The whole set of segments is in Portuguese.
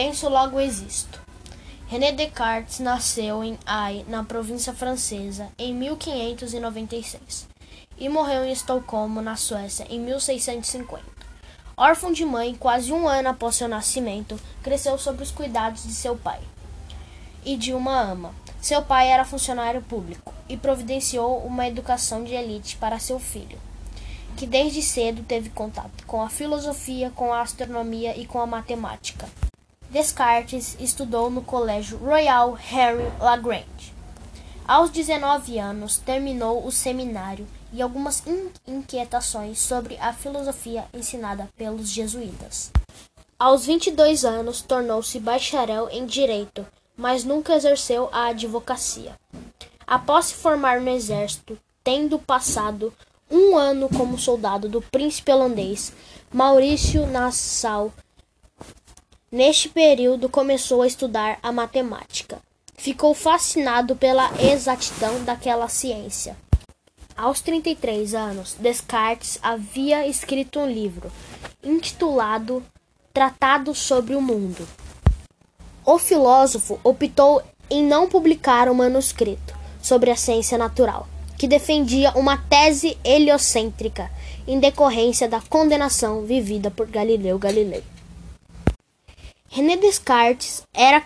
Penso, logo existo. René Descartes nasceu em Ai, na província francesa, em 1596 e morreu em Estocolmo, na Suécia, em 1650. Órfão de mãe, quase um ano após seu nascimento, cresceu sob os cuidados de seu pai e de uma ama. Seu pai era funcionário público e providenciou uma educação de elite para seu filho, que desde cedo teve contato com a filosofia, com a astronomia e com a matemática. Descartes estudou no Colégio Royal Harry Lagrange. Aos 19 anos, terminou o seminário e algumas in inquietações sobre a filosofia ensinada pelos jesuítas. Aos 22 anos, tornou-se bacharel em direito, mas nunca exerceu a advocacia. Após se formar no exército, tendo passado um ano como soldado do príncipe holandês Maurício Nassau, neste período começou a estudar a matemática. Ficou fascinado pela exatidão daquela ciência. Aos 33 anos, Descartes havia escrito um livro intitulado Tratado sobre o Mundo. O filósofo optou em não publicar o manuscrito sobre a ciência natural, que defendia uma tese heliocêntrica em decorrência da condenação vivida por Galileu Galilei. René Descartes era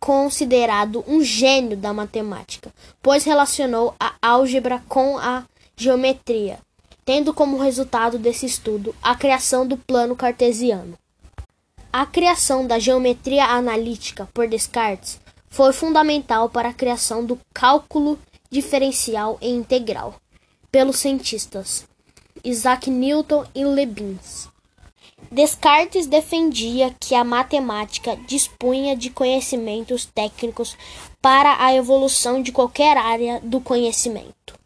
considerado um gênio da matemática, pois relacionou a álgebra com a geometria, tendo como resultado desse estudo a criação do plano cartesiano. A criação da geometria analítica por Descartes foi fundamental para a criação do cálculo diferencial e integral pelos cientistas Isaac Newton e Leibniz. Descartes defendia que a matemática dispunha de conhecimentos técnicos para a evolução de qualquer área do conhecimento.